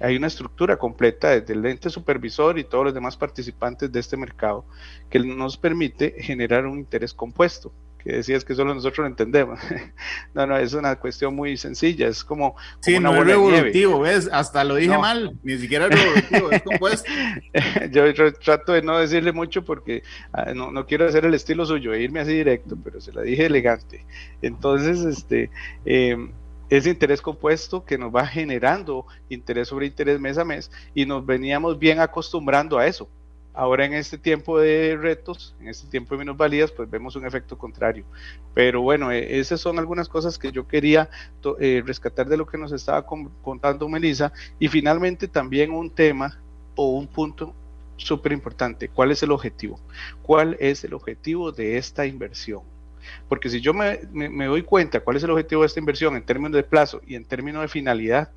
Speaker 3: Hay una estructura completa desde el ente supervisor y todos los demás participantes de este mercado que nos permite generar un interés compuesto que decías que solo nosotros lo entendemos. no, no, es una cuestión muy sencilla, es como,
Speaker 2: sí, no es revolutivo, ¿ves? Hasta lo dije mal, ni siquiera es revolutivo, es compuesto.
Speaker 3: yo, trato de no decirle mucho porque ah, no, no, quiero hacer el estilo suyo, irme así directo, pero se la dije elegante. Entonces, este, eh, ese interés compuesto que nos va generando interés sobre interés mes a mes y nos veníamos bien acostumbrando a eso Ahora en este tiempo de retos, en este tiempo de minusvalías, pues vemos un efecto contrario. Pero bueno, e, esas son algunas cosas que yo quería eh, rescatar de lo que nos estaba contando Melissa. Y finalmente también un tema o un punto súper importante. ¿Cuál es el objetivo? ¿Cuál es el objetivo de esta inversión? Porque si yo me, me doy cuenta cuál es el objetivo de esta inversión en términos de plazo y en términos de finalidad,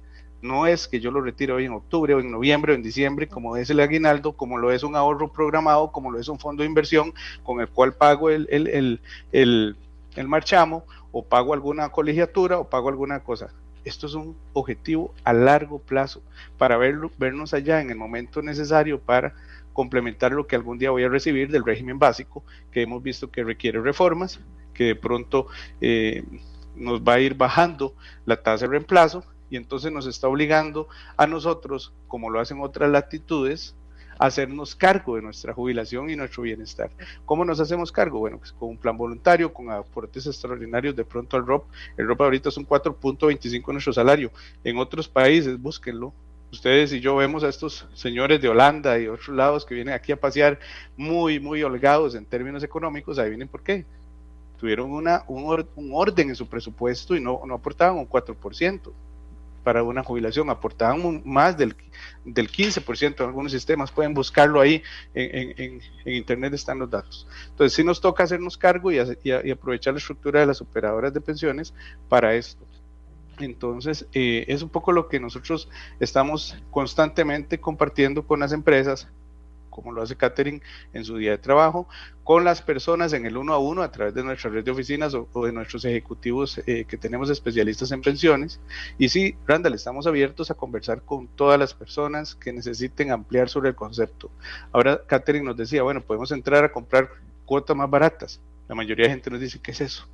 Speaker 3: no es que yo lo retire hoy en octubre o en noviembre o en diciembre, como es el aguinaldo, como lo es un ahorro programado, como lo es un fondo de inversión con el cual pago el, el, el, el, marchamo o pago alguna colegiatura o pago alguna cosa. esto es un objetivo a largo plazo para verlo, vernos allá en el momento necesario para complementar lo que algún día voy a recibir del régimen básico, que hemos visto que requiere reformas, que de pronto eh, nos va a ir bajando la tasa de reemplazo y entonces nos está obligando a nosotros, como lo hacen otras latitudes, a hacernos cargo de nuestra jubilación y nuestro bienestar. ¿Cómo nos hacemos cargo? Bueno, pues con un plan voluntario, con aportes extraordinarios de pronto al ROP. El ROP ahorita es un 4.25 nuestro salario. En otros países, búsquenlo, ustedes y yo vemos a estos señores de Holanda y otros lados que vienen aquí a pasear muy, muy holgados en términos económicos, ahí vienen por qué. Tuvieron una, un, un orden en su presupuesto y no, no aportaban un 4% para una jubilación, aportaban más del, del 15% en algunos sistemas, pueden buscarlo ahí, en, internet están los datos. Entonces sí nos toca hacernos cargo y, y, aprovechar la estructura de las operadoras de pensiones para esto. Entonces, eh, es un poco lo que nosotros estamos constantemente compartiendo con las empresas, como lo hace Catherine en su día de trabajo, con las personas en el uno a uno a través de nuestra red de oficinas o, de nuestros ejecutivos eh, que tenemos especialistas en pensiones. Y sí, Randall, estamos abiertos a conversar con todas las personas que necesiten ampliar sobre el concepto. Ahora, Catherine nos decía, bueno, podemos entrar a comprar cuotas más baratas. La mayoría de gente nos dice, ¿qué es eso?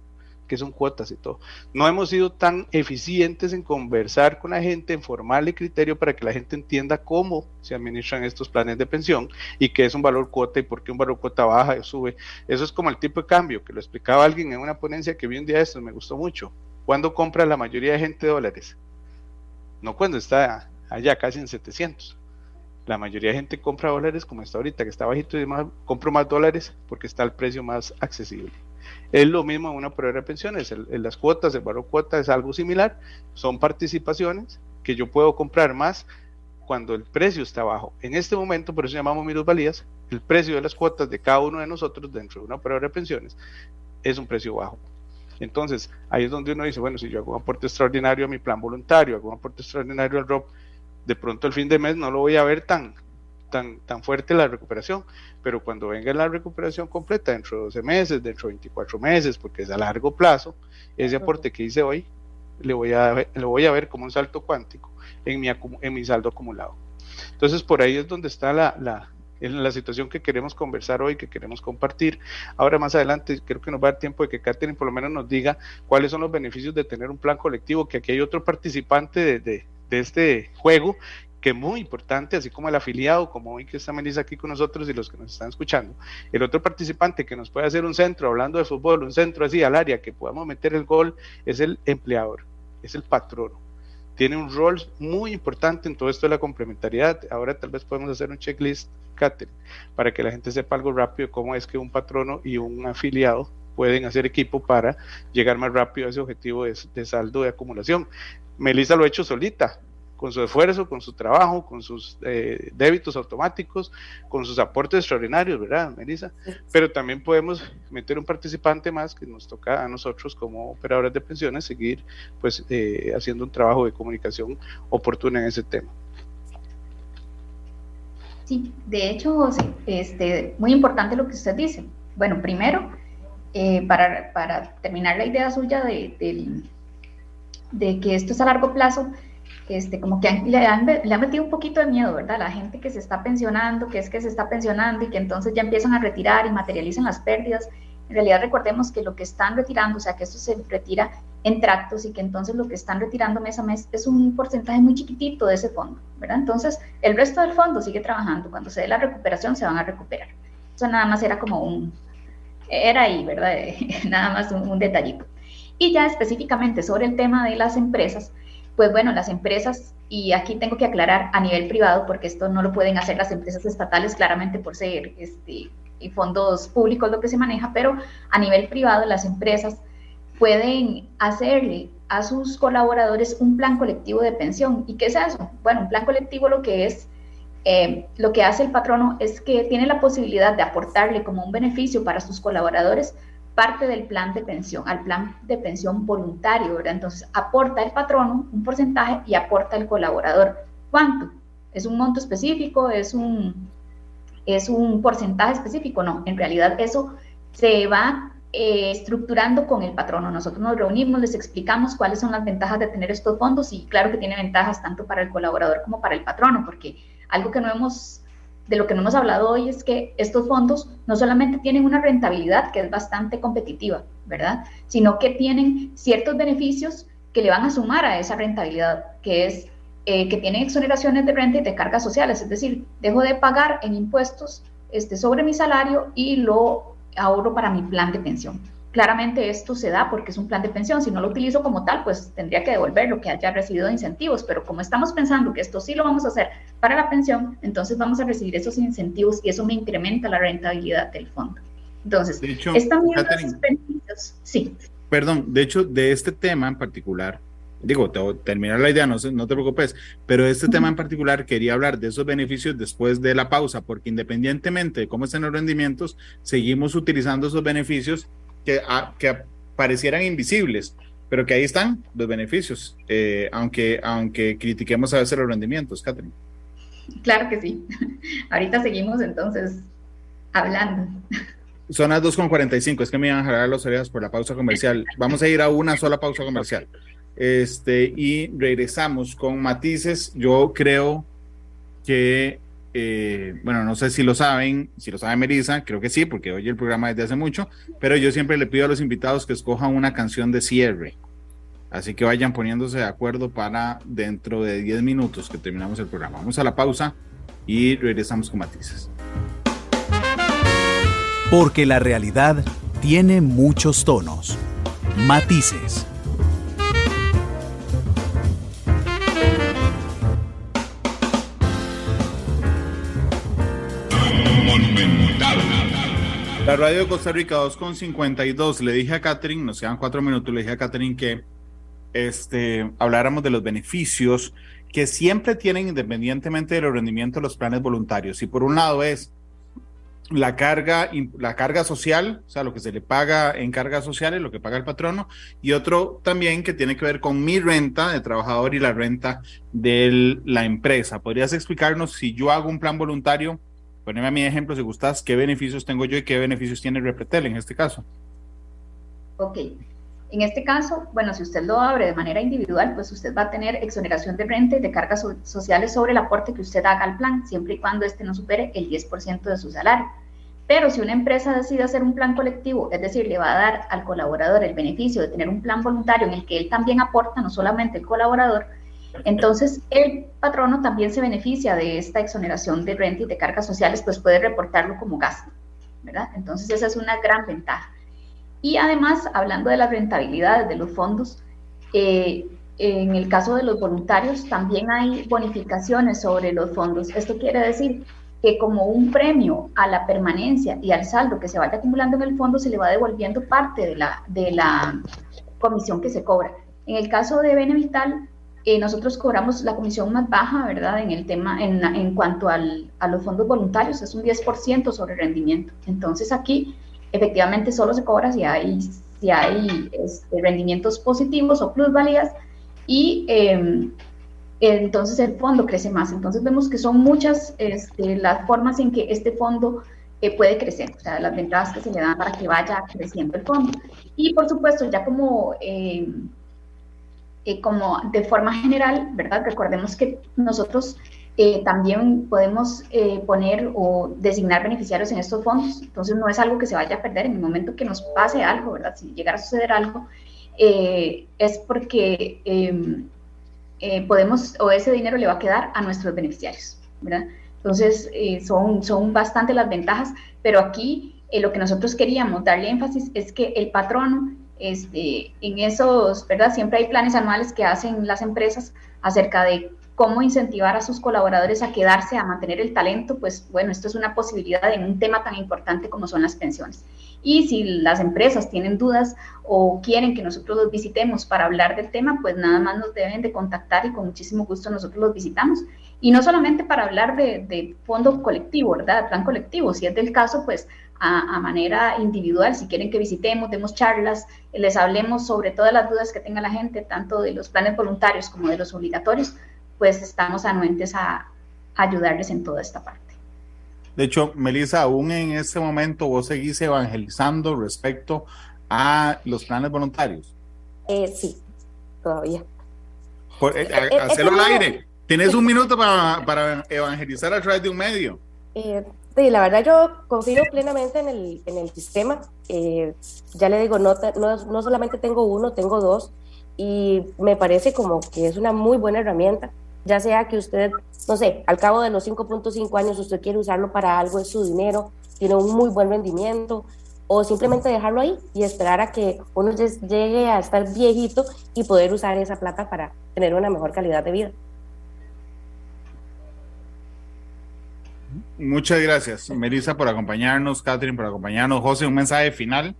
Speaker 3: Que son cuotas y todo. No hemos sido tan eficientes en conversar con la gente, en formarle criterio para que la gente entienda cómo se administran estos planes de pensión y qué es un valor cuota y por qué un valor cuota baja y sube. Eso es como el tipo de cambio que lo explicaba alguien en una ponencia que vi un día de estos, me gustó mucho. ¿Cuándo compra la mayoría de gente dólares? No cuando está allá casi en 700. La mayoría de gente compra dólares como está ahorita, que está bajito y demás, compro más dólares porque está el precio más accesible. Es lo mismo en una prueba de pensiones. En las cuotas, el valor cuota es algo similar. Son participaciones que yo puedo comprar más cuando el precio está bajo. En este momento, por eso llamamos minusvalías, el precio de las cuotas de cada uno de nosotros dentro de una prueba de pensiones es un precio bajo. Entonces, ahí es donde uno dice, bueno, si yo hago un aporte extraordinario a mi plan voluntario, hago un aporte extraordinario al ROP, de pronto el fin de mes no lo voy a ver tan, tan, tan fuerte la recuperación, pero cuando venga la recuperación completa, dentro de 12 meses, dentro de 24 meses, porque es a largo plazo, ese aporte que hice hoy, le voy a, le voy a ver como un salto cuántico en mi, en mi saldo acumulado. Entonces, por ahí es donde está la, la, la situación que queremos conversar hoy, que queremos compartir. Ahora más adelante creo que nos va a dar tiempo de que Catherine por lo menos nos diga cuáles son los beneficios de tener un plan colectivo, que aquí hay otro participante de, de, de este juego que es muy importante, así como el afiliado, como hoy que está Melissa aquí con nosotros y los que nos están escuchando, el otro participante que nos puede hacer un centro, hablando de fútbol, un centro así al área, que podamos meter el gol, es el empleador, es el patrono. Tiene un rol muy importante en todo esto de la complementariedad. Ahora tal vez podemos hacer un checklist, Catherine, para que la gente sepa algo rápido cómo es que un patrono y un afiliado pueden hacer equipo para llegar más rápido a ese objetivo de, de saldo de acumulación. Melissa lo ha hecho solita, con su esfuerzo, con su trabajo, con sus eh, débitos automáticos, con sus aportes extraordinarios, ¿verdad, Melissa? Pero también podemos meter un participante más que nos toca a nosotros como operadores de pensiones seguir pues eh, haciendo un trabajo de comunicación oportuna en ese tema.
Speaker 4: Sí, de hecho, este, muy importante lo que usted dice. Bueno, primero, eh, para, para, terminar la idea suya de, de, de que esto es a largo plazo, este, como que le, han, le han metido un poquito de miedo, ¿verdad? La gente que se está pensionando, que es que se está pensionando y que entonces ya empiezan a retirar y materializan las pérdidas. En realidad recordemos que lo que están retirando, o sea, que esto se retira en tractos y que entonces lo que están retirando mes a mes es un porcentaje muy chiquitito de ese fondo, ¿verdad? Entonces, el resto del fondo sigue trabajando. Cuando se dé la recuperación, se van a recuperar. Eso nada más era como un, era ahí, ¿verdad? nada más un, un detallito. Y ya específicamente sobre el tema de las empresas, pues bueno, las empresas, y aquí tengo que aclarar a nivel privado, porque esto no lo pueden hacer las empresas estatales, claramente por ser este, y fondos públicos lo que se maneja, pero a nivel privado las empresas pueden hacerle a sus colaboradores un plan colectivo de pensión. ¿Y qué es eso? Bueno, un plan colectivo lo que es, eh, lo que hace el patrono es que tiene la posibilidad de aportarle como un beneficio para sus colaboradores parte del plan de pensión, al plan de pensión voluntario, ¿verdad? Entonces aporta el patrono un porcentaje y aporta el colaborador. ¿Cuánto? ¿Es un monto específico? ¿Es un, es un porcentaje específico? No, en realidad eso se va eh, estructurando con el patrono. Nosotros nos reunimos, les explicamos cuáles son las ventajas de tener estos fondos y claro que tiene ventajas tanto para el colaborador como para el patrono, porque algo que no hemos, de lo que no hemos hablado hoy es que estos fondos no solamente tienen una rentabilidad que es bastante competitiva, ¿verdad? Sino que tienen ciertos beneficios que le van a sumar a esa rentabilidad, que es eh, que tienen exoneraciones de renta y de cargas sociales, es decir, dejo de pagar en impuestos este, sobre mi salario y lo ahorro para mi plan de pensión. Claramente esto se da porque es un plan de pensión. Si no lo utilizo como tal, pues tendría que devolver lo que haya recibido de incentivos. Pero como estamos pensando que esto sí lo vamos a hacer para la pensión, entonces vamos a recibir esos incentivos y eso me incrementa la rentabilidad del fondo. Entonces,
Speaker 2: De hecho,
Speaker 4: beneficios, sí,
Speaker 2: Perdón, de hecho, de este tema en particular, digo, te voy a terminar la idea, no, no te preocupes, pero de este tema en particular quería hablar de esos beneficios después de la pausa, porque independientemente de cómo estén los rendimientos, seguimos utilizando esos beneficios que, a- que parecieran invisibles, pero que ahí están los beneficios, eh, aunque, aunque critiquemos a veces los rendimientos, Catherine.
Speaker 4: claro que sí. Ahorita seguimos entonces hablando.
Speaker 2: Son las 2.45, es que me iban a jalar las orejas por la pausa comercial. Vamos a ir a una sola pausa comercial. Este, y regresamos con matices. Yo creo que, eh, bueno, no sé si lo saben, si lo sabe Melissa, creo que sí, porque oye el programa desde hace mucho, pero yo siempre le pido a los invitados que escojan una canción de cierre. Así que vayan poniéndose de acuerdo para dentro de 10 minutos que terminamos el programa. Vamos a la pausa y regresamos con matices.
Speaker 6: Porque la realidad tiene muchos tonos, matices.
Speaker 2: La radio de Costa Rica 2.52. Le dije a Catherine, nos quedan cuatro minutos, le dije a Catherine que este, habláramos de los beneficios que siempre tienen independientemente de los rendimientos los planes voluntarios. Y por un lado es la carga, la carga social, o sea, lo que se le paga en cargas sociales, lo que paga el patrono, y otro también que tiene que ver con mi renta de trabajador y la renta de la empresa. ¿Podrías explicarnos si yo hago un plan voluntario? Poneme a mi ejemplo si gustas, qué beneficios tengo yo y qué beneficios tiene Repretel en este caso.
Speaker 4: Ok. En este caso, bueno, si usted lo abre de manera individual, pues usted va a tener exoneración de renta y de cargas so sociales sobre el aporte que usted haga al plan, siempre y cuando este no supere el 10% de su salario. Pero si una empresa decide hacer un plan colectivo, es decir, le va a dar al colaborador el beneficio de tener un plan voluntario en el que él también aporta, no solamente el colaborador, entonces el patrono también se beneficia de esta exoneración de renta y de cargas sociales, pues puede reportarlo como gasto, ¿verdad? Entonces esa es una gran ventaja. Y además, hablando de las rentabilidades de los fondos, eh, en el caso de los voluntarios también hay bonificaciones sobre los fondos. Esto quiere decir que como un premio a la permanencia y al saldo que se vaya acumulando en el fondo, se le va devolviendo parte de la, de la comisión que se cobra. En el caso de Benevital, eh, nosotros cobramos la comisión más baja, ¿verdad? En el tema, en, en cuanto al, a los fondos voluntarios, es un 10% sobre rendimiento. Entonces aquí efectivamente solo se cobra si hay, si hay este, rendimientos positivos o plusvalías y eh, entonces el fondo crece más. Entonces vemos que son muchas este, las formas en que este fondo eh, puede crecer, o sea, las ventajas que se le dan para que vaya creciendo el fondo. Y por supuesto, ya como, eh, como de forma general, ¿verdad? Recordemos que nosotros eh, también podemos eh, poner o designar beneficiarios en estos fondos. Entonces no es algo que se vaya a perder en el momento que nos pase algo, ¿verdad? Si llegara a suceder algo, eh, es porque podemos o ese dinero le va a quedar a nuestros beneficiarios, ¿verdad? Entonces son, son bastante las ventajas, pero aquí lo que nosotros queríamos darle énfasis es que el patrono este, en esos, ¿verdad? Siempre hay planes anuales que hacen las empresas acerca de cómo incentivar a sus colaboradores a quedarse, a mantener el talento, pues bueno, esto es una posibilidad en un tema tan importante como son las pensiones. Y si las empresas tienen dudas o quieren que nosotros los visitemos para hablar del tema, pues nada más nos deben de contactar y con muchísimo gusto nosotros los visitamos. Y no solamente para hablar de, de fondo colectivo, ¿verdad? De plan colectivo, si es del caso, pues a, a, manera individual, si quieren que visitemos, demos charlas, les hablemos sobre todas las dudas que tenga la gente, tanto de los planes voluntarios como de los obligatorios, pues estamos anuentes a, a ayudarles en toda esta parte.
Speaker 2: De hecho, Melissa, aún en este momento vos seguís evangelizando respecto a los planes voluntarios.
Speaker 5: Eh, sí, todavía.
Speaker 2: Por, eh, eh, hacerlo al aire. Tienes un minuto para, para, evangelizar a través de un medio.
Speaker 5: Sí, la verdad yo confío plenamente en el, en el sistema. ya le digo, no, no, no solamente tengo uno, tengo dos. Y me parece como que es una muy buena herramienta ya sea que usted, no sé, al cabo de los 5.5 años usted quiere usarlo para algo, es su dinero, tiene un muy buen rendimiento, o simplemente dejarlo ahí y esperar a que uno llegue a estar viejito y poder usar esa plata para tener una mejor calidad de vida.
Speaker 2: Muchas gracias, Melissa, por acompañarnos, Catherine, por acompañarnos. José, un mensaje final.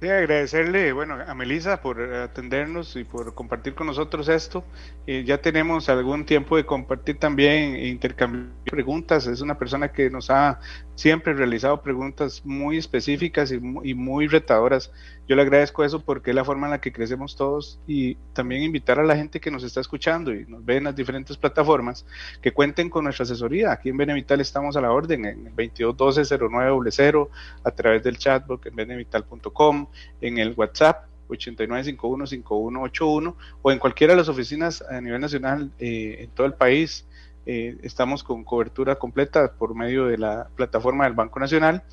Speaker 3: Sí, agradecerle, bueno, a Melissa por atendernos y por compartir con nosotros esto. Eh, ya tenemos algún tiempo de compartir también e intercambiar preguntas. Es una persona que nos ha siempre realizado preguntas muy específicas y muy, retadoras. Yo le agradezco eso porque es la forma en la que crecemos todos y también invitar a la gente que nos está escuchando y nos ve en las diferentes plataformas que cuenten con nuestra asesoría. Aquí en Benevital estamos a la orden en el 2212-0900 a través del chatbot en benevital.com, en el WhatsApp 89515181 o en cualquiera de las oficinas a nivel nacional eh, en todo el país eh, estamos con cobertura completa por medio de la plataforma del Banco Nacional.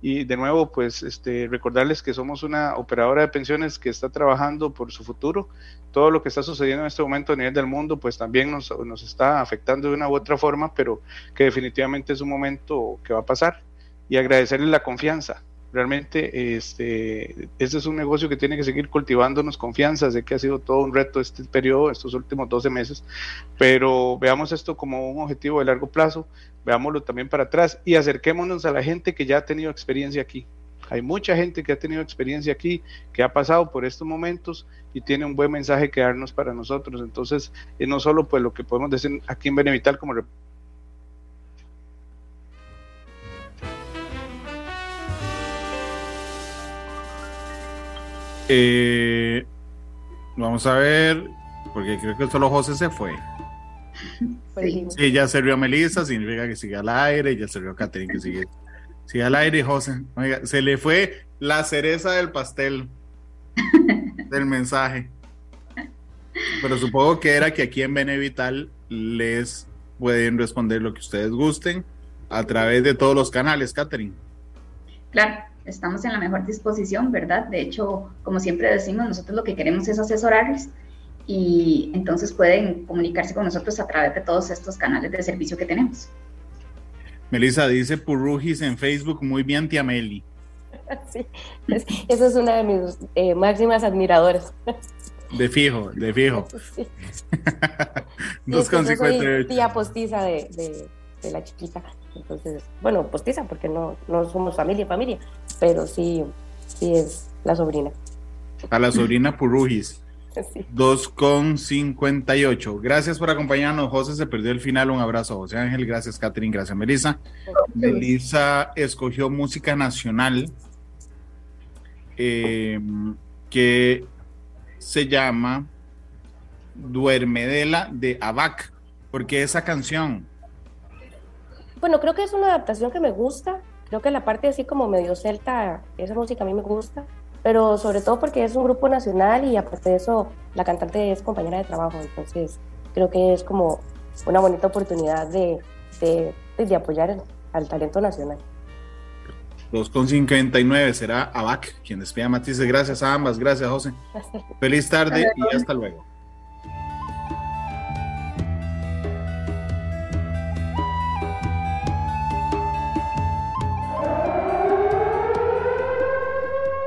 Speaker 3: Y de nuevo, pues este, recordarles que somos una operadora de pensiones que está trabajando por su futuro. Todo lo que está sucediendo en este momento a nivel del mundo, pues también nos, nos está afectando de una u otra forma, pero que definitivamente es un momento que va a pasar. Y agradecerles la confianza realmente este, es un negocio que tiene que seguir cultivándonos confianza. Sé que ha sido todo un reto este periodo, estos últimos 12 meses, pero veamos esto como un objetivo de largo plazo, veámoslo también para atrás y acerquémonos a la gente que ya ha tenido experiencia aquí. Hay mucha gente que ha tenido experiencia aquí, que ha pasado por estos momentos y tiene un buen mensaje que darnos para nosotros. Entonces, eh, no solo pues lo que podemos decir aquí en Benevital como
Speaker 2: Eh, vamos a ver, porque creo que solo José se fue. Sí, ya se rió Melissa, significa que sigue al aire, ya se rió Catherine que sigue, sigue al aire, José. Oiga, se le fue la cereza del pastel del mensaje. Pero supongo que era que aquí en Benevital les pueden responder lo que ustedes gusten a través de todos los canales, Catherine.
Speaker 4: Claro, estamos en la mejor disposición, ¿verdad? De hecho, como siempre decimos, nosotros lo que queremos es asesorarles y entonces pueden comunicarse con nosotros a través de todos estos canales de servicio que tenemos.
Speaker 2: Melissa dice Purrujis en Facebook, muy bien, tía Meli.
Speaker 5: Sí, esa es una de mis eh, máximas admiradoras.
Speaker 2: De fijo, de fijo.
Speaker 5: Sí. Dos sí, tía postiza de, de la chiquita. Entonces, bueno, postiza porque no, no somos familia, familia, pero sí, sí es la sobrina.
Speaker 2: A la sobrina Purujis. Sí. 2,58. Gracias por acompañarnos. José se perdió el final. Un abrazo, José Ángel. Gracias, Catherine. Gracias, Melissa. Melissa escogió música nacional eh, que se llama Duermedela de Abac, porque esa canción
Speaker 5: bueno, creo que es una adaptación que me gusta. Creo que la parte así como medio celta, esa música a mí me gusta. Pero sobre todo porque es un grupo nacional y aparte de eso, la cantante es compañera de trabajo. Entonces, creo que es como una bonita oportunidad de, de, apoyar al talento nacional.
Speaker 2: 2.59 será Abac quien despida a Matisse. Gracias a ambas. Gracias, José. Feliz tarde y hasta luego.